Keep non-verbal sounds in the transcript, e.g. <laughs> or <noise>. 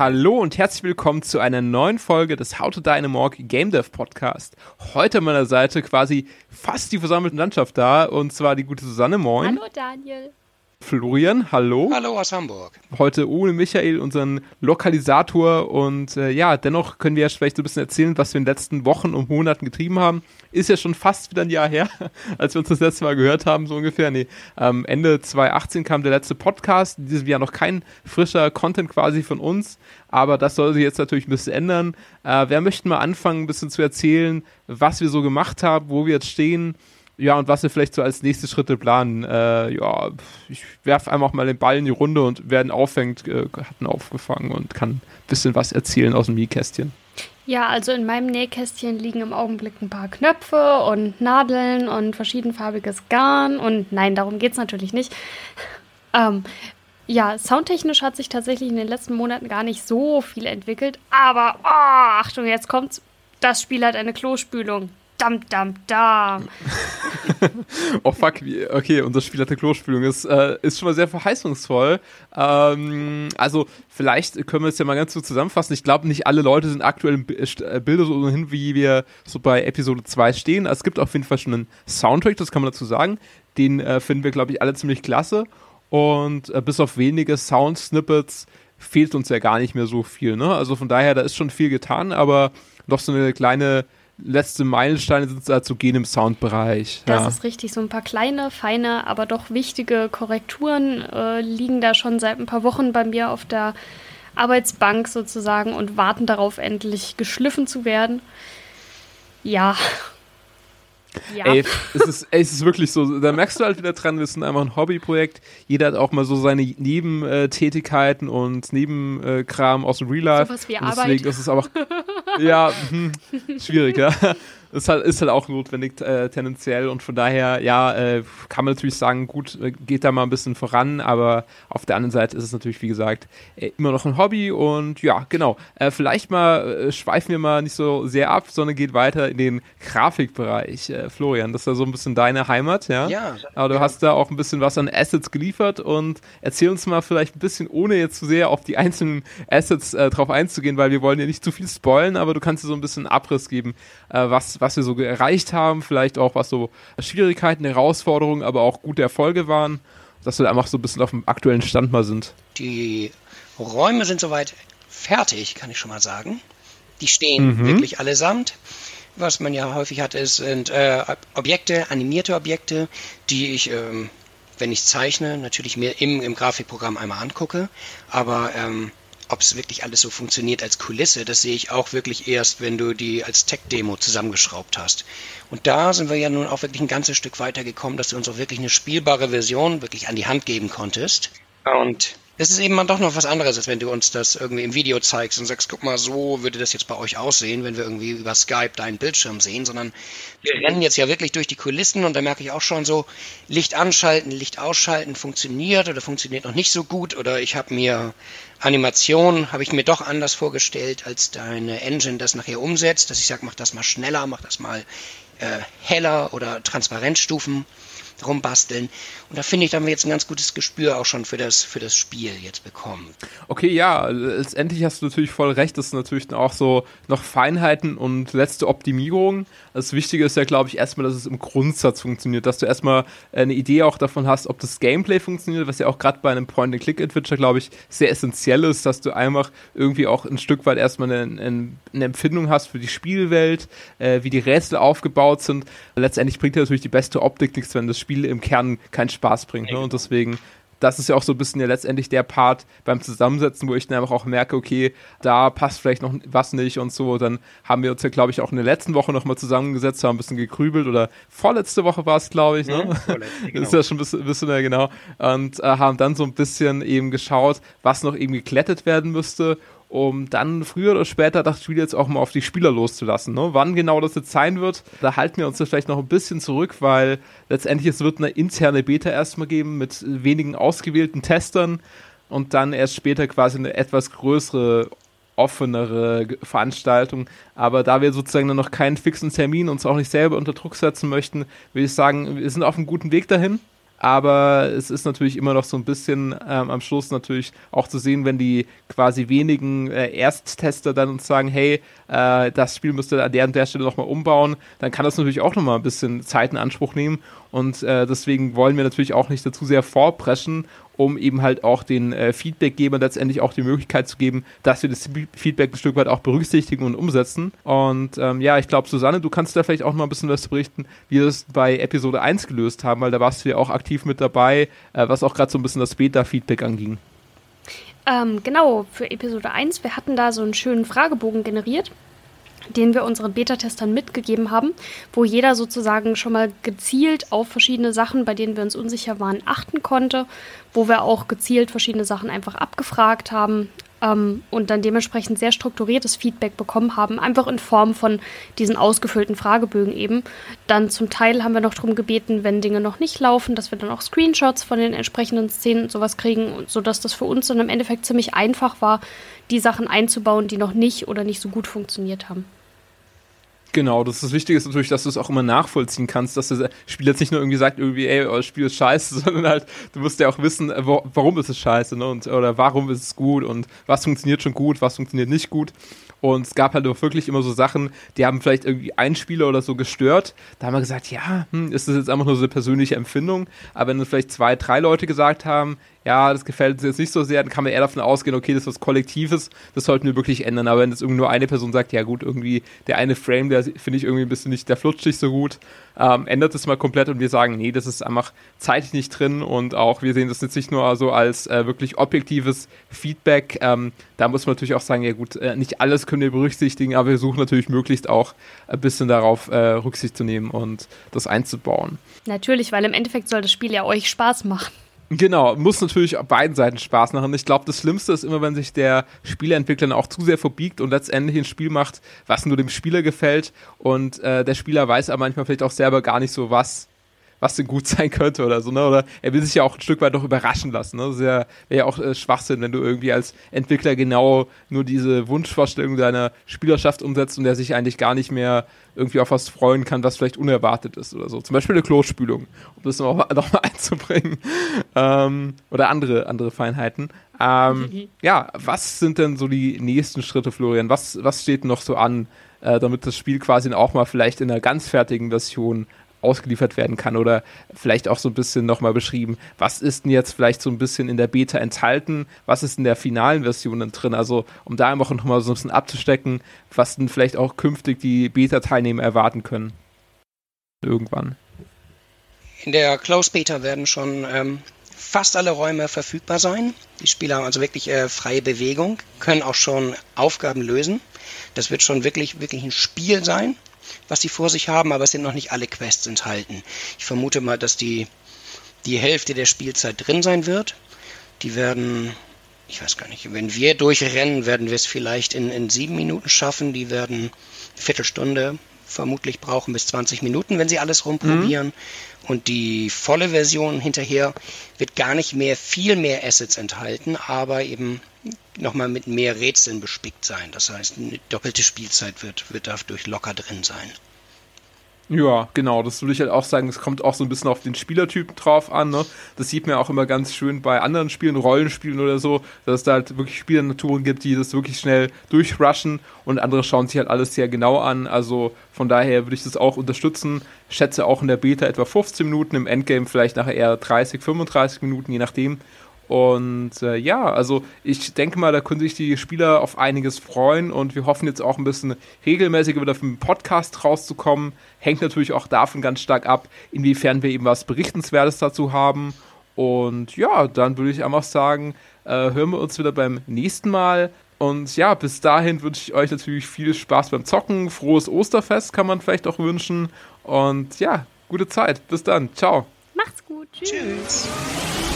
Hallo und herzlich willkommen zu einer neuen Folge des How to Dynamorg Game Dev Podcast. Heute an meiner Seite quasi fast die versammelte Landschaft da und zwar die gute Susanne, moin. Hallo Daniel. Florian, hallo. Hallo aus Hamburg. Heute ohne Michael, unseren Lokalisator. Und äh, ja, dennoch können wir ja vielleicht so ein bisschen erzählen, was wir in den letzten Wochen und Monaten getrieben haben. Ist ja schon fast wieder ein Jahr her, <laughs> als wir uns das letzte Mal gehört haben, so ungefähr. Nee, ähm, Ende 2018 kam der letzte Podcast. In diesem Jahr noch kein frischer Content quasi von uns. Aber das soll sich jetzt natürlich ein bisschen ändern. Äh, wer möchte mal anfangen, ein bisschen zu erzählen, was wir so gemacht haben, wo wir jetzt stehen? Ja, und was wir vielleicht so als nächste Schritte planen. Äh, ja, ich werfe einfach mal den Ball in die Runde und wer ihn auffängt, äh, hat ihn aufgefangen und kann ein bisschen was erzählen aus dem Nähkästchen. Ja, also in meinem Nähkästchen liegen im Augenblick ein paar Knöpfe und Nadeln und verschiedenfarbiges Garn. Und nein, darum geht es natürlich nicht. <laughs> Ähm, ja, soundtechnisch hat sich tatsächlich in den letzten Monaten gar nicht so viel entwickelt. Aber, oh, Achtung, jetzt kommt's. Das Spiel hat eine Klospülung. Dam, dam, dam. <laughs> oh fuck, okay, unser Spiel hat eine Klospülung. Ist, äh, ist schon mal sehr verheißungsvoll. Ähm, also, vielleicht können wir es ja mal ganz so zusammenfassen. Ich glaube, nicht alle Leute sind aktuell im äh, Bilder so hin, wie wir so bei Episode 2 stehen. Es gibt auf jeden Fall schon einen Soundtrack, das kann man dazu sagen. Den äh, finden wir, glaube ich, alle ziemlich klasse. Und äh, bis auf wenige Sound-Snippets fehlt uns ja gar nicht mehr so viel. Ne? Also von daher, da ist schon viel getan, aber noch so eine kleine letzte Meilensteine sind da zu gehen im Soundbereich. Das ja. ist richtig. So ein paar kleine, feine, aber doch wichtige Korrekturen äh, liegen da schon seit ein paar Wochen bei mir auf der Arbeitsbank sozusagen und warten darauf, endlich geschliffen zu werden. Ja. Ja. Ey, es ist, ey, es ist wirklich so, da merkst du halt wieder dran, wir sind einfach ein Hobbyprojekt. Jeder hat auch mal so seine Nebentätigkeiten und Nebenkram aus dem Real Life. So was wie Arbeit. Deswegen ist es aber, <laughs> ja, hm, schwierig, ja ist halt, ist halt auch notwendig äh, tendenziell und von daher, ja, äh, kann man natürlich sagen, gut, äh, geht da mal ein bisschen voran, aber auf der anderen Seite ist es natürlich, wie gesagt, äh, immer noch ein Hobby und ja, genau. Äh, vielleicht mal äh, schweifen wir mal nicht so sehr ab, sondern geht weiter in den Grafikbereich. Florian, das ist ja so ein bisschen deine Heimat, ja? Ja. Aber du ja. hast da auch ein bisschen was an Assets geliefert und erzähl uns mal vielleicht ein bisschen, ohne jetzt zu sehr auf die einzelnen Assets drauf einzugehen, weil wir wollen ja nicht zu viel spoilen, aber du kannst dir so ein bisschen Abriss geben, was was wir so erreicht haben, vielleicht auch was so Schwierigkeiten, Herausforderungen, aber auch gute Erfolge waren, dass wir einfach so ein bisschen auf dem aktuellen Stand mal sind. Die Räume sind soweit fertig, kann ich schon mal sagen. Die stehen mhm. wirklich allesamt. Was man ja häufig hat, ist, sind äh, Objekte, animierte Objekte, die ich, ähm, wenn ich zeichne, natürlich mir im, im Grafikprogramm einmal angucke. Aber ähm, ob es wirklich alles so funktioniert als Kulisse, das sehe ich auch wirklich erst, wenn du die als Tech-Demo zusammengeschraubt hast. Und da sind wir ja nun auch wirklich ein ganzes Stück weiter gekommen, dass du uns auch wirklich eine spielbare Version wirklich an die Hand geben konntest. Und es ist eben mal doch noch was anderes, als wenn du uns das irgendwie im Video zeigst und sagst, guck mal, so würde das jetzt bei euch aussehen, wenn wir irgendwie über Skype deinen Bildschirm sehen, sondern wir rennen jetzt ja wirklich durch die Kulissen und da merke ich auch schon so, Licht anschalten, Licht ausschalten funktioniert oder funktioniert noch nicht so gut oder ich habe mir Animation, habe ich mir doch anders vorgestellt, als deine Engine das nachher umsetzt, dass ich sage, mach das mal schneller, mach das mal äh, heller oder Transparenzstufen rumbasteln. Und da finde ich, da haben wir jetzt ein ganz gutes Gespür auch schon für das, für das Spiel jetzt bekommen. Okay, ja, letztendlich hast du natürlich voll recht. Das sind natürlich auch so noch Feinheiten und letzte Optimierungen. Das Wichtige ist ja, glaube ich, erstmal, dass es im Grundsatz funktioniert, dass du erstmal eine Idee auch davon hast, ob das Gameplay funktioniert, was ja auch gerade bei einem Point-and-Click-Adventure, glaube ich, sehr essentiell ist, dass du einfach irgendwie auch ein Stück weit erstmal eine, eine Empfindung hast für die Spielwelt, äh, wie die Rätsel aufgebaut sind. Letztendlich bringt dir natürlich die beste Optik nichts, wenn das Spiel im Kern keinen Spaß bringt. Ne? Und deswegen das ist ja auch so ein bisschen ja letztendlich der Part beim Zusammensetzen, wo ich dann einfach auch merke, okay, da passt vielleicht noch was nicht und so. Dann haben wir uns ja, glaube ich, auch in der letzten Woche nochmal zusammengesetzt, haben ein bisschen gekrübelt oder vorletzte Woche war es, glaube ich. Ne? Ja, vorletzte, <laughs> genau. Das ist ja schon ein bisschen, bisschen ja genau. Und äh, haben dann so ein bisschen eben geschaut, was noch eben geklettet werden müsste um dann früher oder später das Spiel jetzt auch mal auf die Spieler loszulassen. Ne? Wann genau das jetzt sein wird, da halten wir uns jetzt vielleicht noch ein bisschen zurück, weil letztendlich es wird eine interne Beta erstmal geben mit wenigen ausgewählten Testern und dann erst später quasi eine etwas größere offenere Veranstaltung. Aber da wir sozusagen noch keinen fixen Termin uns auch nicht selber unter Druck setzen möchten, würde ich sagen, wir sind auf einem guten Weg dahin. Aber es ist natürlich immer noch so ein bisschen ähm, am Schluss natürlich auch zu sehen, wenn die quasi wenigen äh, Ersttester dann uns sagen, hey, äh, das Spiel müsst ihr an der und der Stelle nochmal umbauen, dann kann das natürlich auch nochmal ein bisschen Zeit in Anspruch nehmen und äh, deswegen wollen wir natürlich auch nicht dazu sehr vorpreschen um eben halt auch den äh, Feedbackgebern letztendlich auch die Möglichkeit zu geben, dass wir das Feedback ein Stück weit auch berücksichtigen und umsetzen. Und ähm, ja, ich glaube, Susanne, du kannst da vielleicht auch mal ein bisschen was berichten, wie wir das bei Episode 1 gelöst haben, weil da warst du ja auch aktiv mit dabei, äh, was auch gerade so ein bisschen das Beta-Feedback anging. Ähm, genau, für Episode 1, wir hatten da so einen schönen Fragebogen generiert den wir unseren Beta-Testern mitgegeben haben, wo jeder sozusagen schon mal gezielt auf verschiedene Sachen, bei denen wir uns unsicher waren, achten konnte, wo wir auch gezielt verschiedene Sachen einfach abgefragt haben ähm, und dann dementsprechend sehr strukturiertes Feedback bekommen haben, einfach in Form von diesen ausgefüllten Fragebögen eben. Dann zum Teil haben wir noch darum gebeten, wenn Dinge noch nicht laufen, dass wir dann auch Screenshots von den entsprechenden Szenen und sowas kriegen, sodass das für uns dann im Endeffekt ziemlich einfach war, die Sachen einzubauen, die noch nicht oder nicht so gut funktioniert haben. Genau, das, das Wichtige ist natürlich, dass du es auch immer nachvollziehen kannst, dass das Spiel jetzt nicht nur irgendwie sagt, irgendwie, ey, euer Spiel ist scheiße, <laughs> sondern halt, du musst ja auch wissen, äh, wo, warum ist es scheiße, ne? Und, oder warum ist es gut und was funktioniert schon gut, was funktioniert nicht gut. Und es gab halt auch wirklich immer so Sachen, die haben vielleicht irgendwie einen Spieler oder so gestört. Da haben wir gesagt, ja, hm, ist das jetzt einfach nur so eine persönliche Empfindung? Aber wenn dann vielleicht zwei, drei Leute gesagt haben, ja, das gefällt uns jetzt nicht so sehr, dann kann man eher davon ausgehen, okay, das ist was Kollektives, das sollten wir wirklich ändern. Aber wenn jetzt irgendwie nur eine Person sagt, ja gut, irgendwie der eine Frame, der finde ich irgendwie ein bisschen nicht, der flutscht nicht so gut, ähm, ändert es mal komplett und wir sagen, nee, das ist einfach zeitlich nicht drin und auch wir sehen das jetzt nicht nur so als äh, wirklich objektives Feedback. Ähm, da muss man natürlich auch sagen, ja gut, äh, nicht alles können wir berücksichtigen, aber wir suchen natürlich möglichst auch ein bisschen darauf äh, Rücksicht zu nehmen und das einzubauen. Natürlich, weil im Endeffekt soll das Spiel ja euch Spaß machen. Genau, muss natürlich auf beiden Seiten Spaß machen. Ich glaube, das Schlimmste ist immer, wenn sich der Spieleentwickler auch zu sehr verbiegt und letztendlich ein Spiel macht, was nur dem Spieler gefällt und äh, der Spieler weiß aber manchmal vielleicht auch selber gar nicht so, was was denn gut <laughs> sein könnte oder so, ne? Oder er will sich ja auch ein Stück weit noch überraschen lassen, ne? Das wäre ja auch äh, Schwachsinn, wenn du irgendwie als Entwickler genau nur diese Wunschvorstellung deiner Spielerschaft umsetzt und der sich eigentlich gar nicht mehr irgendwie auf was freuen kann, was vielleicht unerwartet ist oder so. Zum Beispiel eine Klospülung, um das nochmal <laughs> noch mal einzubringen. Ähm, oder andere, andere Feinheiten. Ähm, <laughs> ja, was sind denn so die nächsten Schritte, Florian? Was, was steht noch so an, äh, damit das Spiel quasi auch mal vielleicht in einer ganz fertigen Version ausgeliefert werden kann oder vielleicht auch so ein bisschen nochmal beschrieben, was ist denn jetzt vielleicht so ein bisschen in der Beta enthalten, was ist in der finalen Version denn drin, also um da einfach nochmal so ein bisschen abzustecken, was denn vielleicht auch künftig die Beta-Teilnehmer erwarten können. Irgendwann. In der Close Beta werden schon ähm, fast alle Räume verfügbar sein. Die Spieler haben also wirklich äh, freie Bewegung, können auch schon Aufgaben lösen. Das wird schon wirklich, wirklich ein Spiel sein was sie vor sich haben, aber es sind noch nicht alle Quests enthalten. Ich vermute mal, dass die, die Hälfte der Spielzeit drin sein wird. Die werden, ich weiß gar nicht, wenn wir durchrennen, werden wir es vielleicht in, in sieben Minuten schaffen. Die werden eine Viertelstunde vermutlich brauchen bis 20 Minuten, wenn sie alles rumprobieren. Mhm. Und die volle Version hinterher wird gar nicht mehr viel mehr Assets enthalten, aber eben nochmal mit mehr Rätseln bespickt sein. Das heißt, eine doppelte Spielzeit wird, wird dadurch locker drin sein. Ja, genau, das würde ich halt auch sagen. Es kommt auch so ein bisschen auf den Spielertypen drauf an. Ne? Das sieht man auch immer ganz schön bei anderen Spielen, Rollenspielen oder so, dass es da halt wirklich Spielernaturen gibt, die das wirklich schnell durchrushen und andere schauen sich halt alles sehr genau an. Also von daher würde ich das auch unterstützen. Schätze auch in der Beta etwa 15 Minuten, im Endgame vielleicht nachher eher 30, 35 Minuten, je nachdem. Und äh, ja, also ich denke mal, da können sich die Spieler auf einiges freuen und wir hoffen jetzt auch ein bisschen regelmäßiger wieder vom Podcast rauszukommen. Hängt natürlich auch davon ganz stark ab, inwiefern wir eben was Berichtenswertes dazu haben. Und ja, dann würde ich einfach sagen, äh, hören wir uns wieder beim nächsten Mal. Und ja, bis dahin wünsche ich euch natürlich viel Spaß beim Zocken. Frohes Osterfest kann man vielleicht auch wünschen. Und ja, gute Zeit. Bis dann. Ciao. Macht's gut. Tschüss. Tschüss.